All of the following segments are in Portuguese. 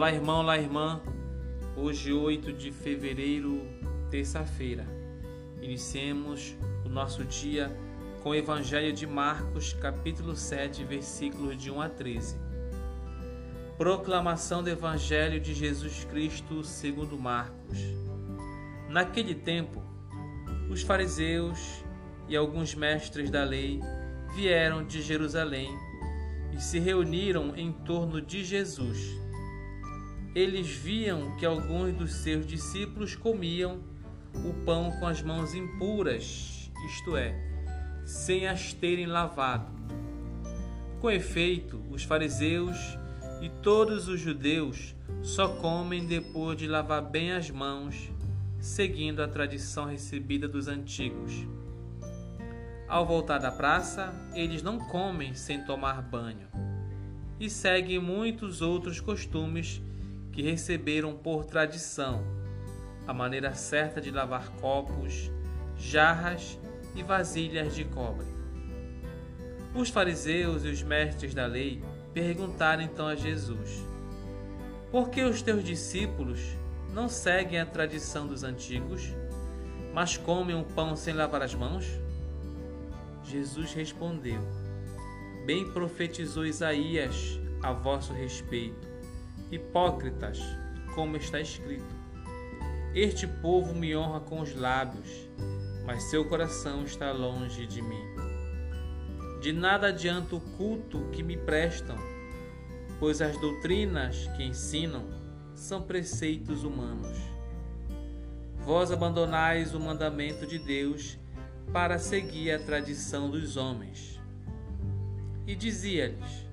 Olá, irmão, olá, irmã. Hoje, 8 de fevereiro, terça-feira. Iniciemos o nosso dia com o Evangelho de Marcos, capítulo 7, versículos de 1 a 13. Proclamação do Evangelho de Jesus Cristo segundo Marcos. Naquele tempo, os fariseus e alguns mestres da lei vieram de Jerusalém e se reuniram em torno de Jesus eles viam que alguns dos seus discípulos comiam o pão com as mãos impuras, isto é, sem as terem lavado. Com efeito, os fariseus e todos os judeus só comem depois de lavar bem as mãos, seguindo a tradição recebida dos antigos. Ao voltar da praça, eles não comem sem tomar banho e seguem muitos outros costumes que receberam por tradição a maneira certa de lavar copos, jarras e vasilhas de cobre. Os fariseus e os mestres da lei perguntaram então a Jesus: Por que os teus discípulos não seguem a tradição dos antigos, mas comem o pão sem lavar as mãos? Jesus respondeu: Bem profetizou Isaías a vosso respeito Hipócritas, como está escrito: Este povo me honra com os lábios, mas seu coração está longe de mim. De nada adianta o culto que me prestam, pois as doutrinas que ensinam são preceitos humanos. Vós abandonais o mandamento de Deus para seguir a tradição dos homens. E dizia-lhes: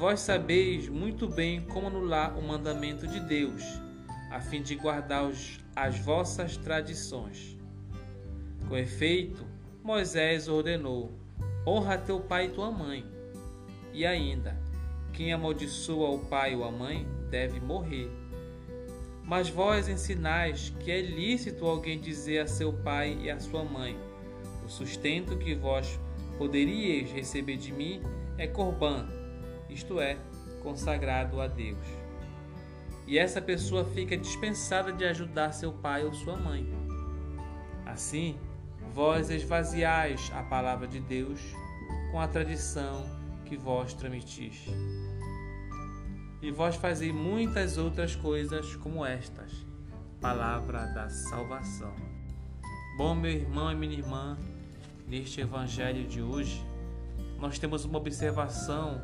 Vós sabeis muito bem como anular o mandamento de Deus, a fim de guardar os, as vossas tradições. Com efeito, Moisés ordenou: honra teu pai e tua mãe. E ainda, quem amaldiçoa o pai ou a mãe deve morrer. Mas vós ensinais que é lícito alguém dizer a seu pai e a sua mãe: O sustento que vós poderíeis receber de mim é corbã isto é, consagrado a Deus. E essa pessoa fica dispensada de ajudar seu pai ou sua mãe. Assim, vós esvaziais a palavra de Deus com a tradição que vós transmitis. E vós fazeis muitas outras coisas como estas, palavra da salvação. Bom, meu irmão e minha irmã, neste evangelho de hoje, nós temos uma observação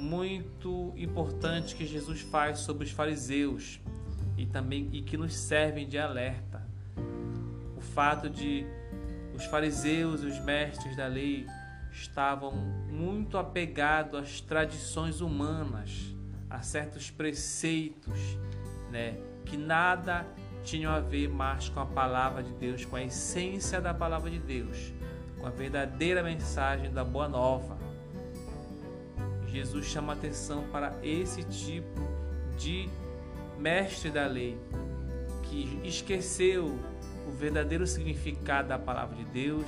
muito importante que Jesus faz sobre os fariseus e também e que nos servem de alerta. O fato de os fariseus e os mestres da lei estavam muito apegados às tradições humanas, a certos preceitos, né, que nada tinham a ver mais com a palavra de Deus, com a essência da palavra de Deus, com a verdadeira mensagem da boa nova. Jesus chama atenção para esse tipo de mestre da lei que esqueceu o verdadeiro significado da palavra de Deus,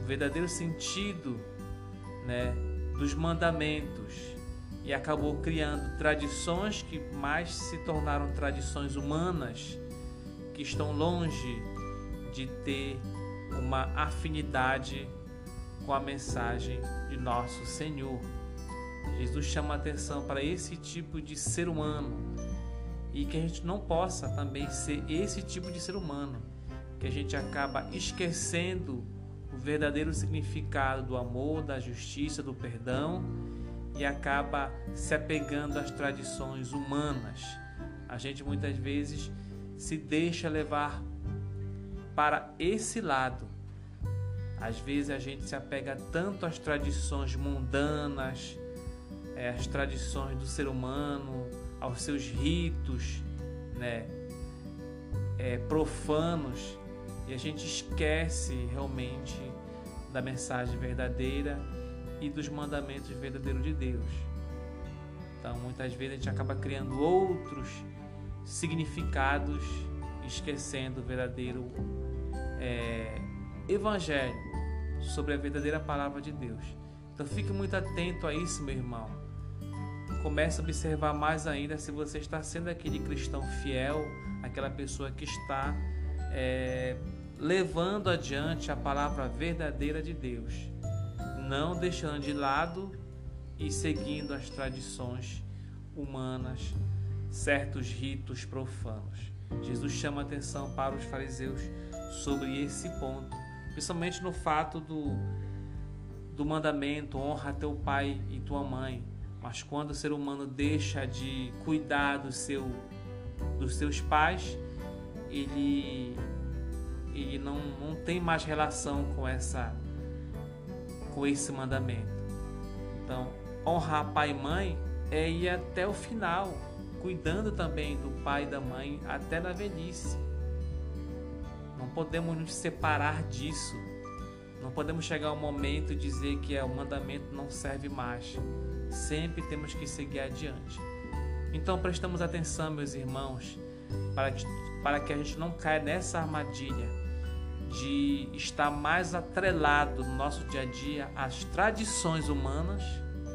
o verdadeiro sentido, né, dos mandamentos e acabou criando tradições que mais se tornaram tradições humanas, que estão longe de ter uma afinidade com a mensagem de nosso Senhor. Jesus chama atenção para esse tipo de ser humano e que a gente não possa também ser esse tipo de ser humano, que a gente acaba esquecendo o verdadeiro significado do amor, da justiça, do perdão e acaba se apegando às tradições humanas. A gente muitas vezes se deixa levar para esse lado. Às vezes a gente se apega tanto às tradições mundanas, é, as tradições do ser humano, aos seus ritos né, é, profanos e a gente esquece realmente da mensagem verdadeira e dos mandamentos verdadeiros de Deus. Então, muitas vezes a gente acaba criando outros significados, esquecendo o verdadeiro é, evangelho sobre a verdadeira palavra de Deus. Então, fique muito atento a isso, meu irmão comece a observar mais ainda se você está sendo aquele cristão fiel, aquela pessoa que está é, levando adiante a palavra verdadeira de Deus, não deixando de lado e seguindo as tradições humanas, certos ritos profanos. Jesus chama atenção para os fariseus sobre esse ponto, principalmente no fato do, do mandamento honra teu pai e tua mãe. Mas quando o ser humano deixa de cuidar do seu, dos seus pais, ele, ele não, não tem mais relação com essa com esse mandamento. Então, honrar pai e mãe é ir até o final, cuidando também do pai e da mãe até na velhice. Não podemos nos separar disso. Não podemos chegar ao momento e dizer que é, o mandamento não serve mais. Sempre temos que seguir adiante. Então prestamos atenção, meus irmãos, para que, para que a gente não caia nessa armadilha de estar mais atrelado no nosso dia a dia às tradições humanas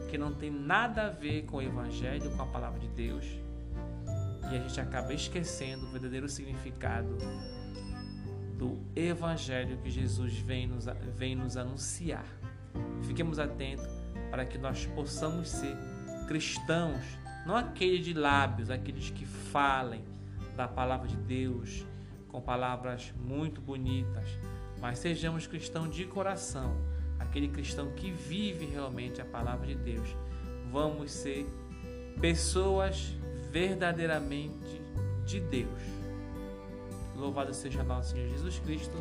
que não tem nada a ver com o Evangelho, com a palavra de Deus, e a gente acaba esquecendo o verdadeiro significado do Evangelho que Jesus vem nos, vem nos anunciar. Fiquemos atentos para que nós possamos ser cristãos, não aqueles de lábios, aqueles que falem da palavra de Deus com palavras muito bonitas, mas sejamos cristãos de coração aquele cristão que vive realmente a palavra de Deus. Vamos ser pessoas verdadeiramente de Deus. Louvado seja nosso Senhor Jesus Cristo.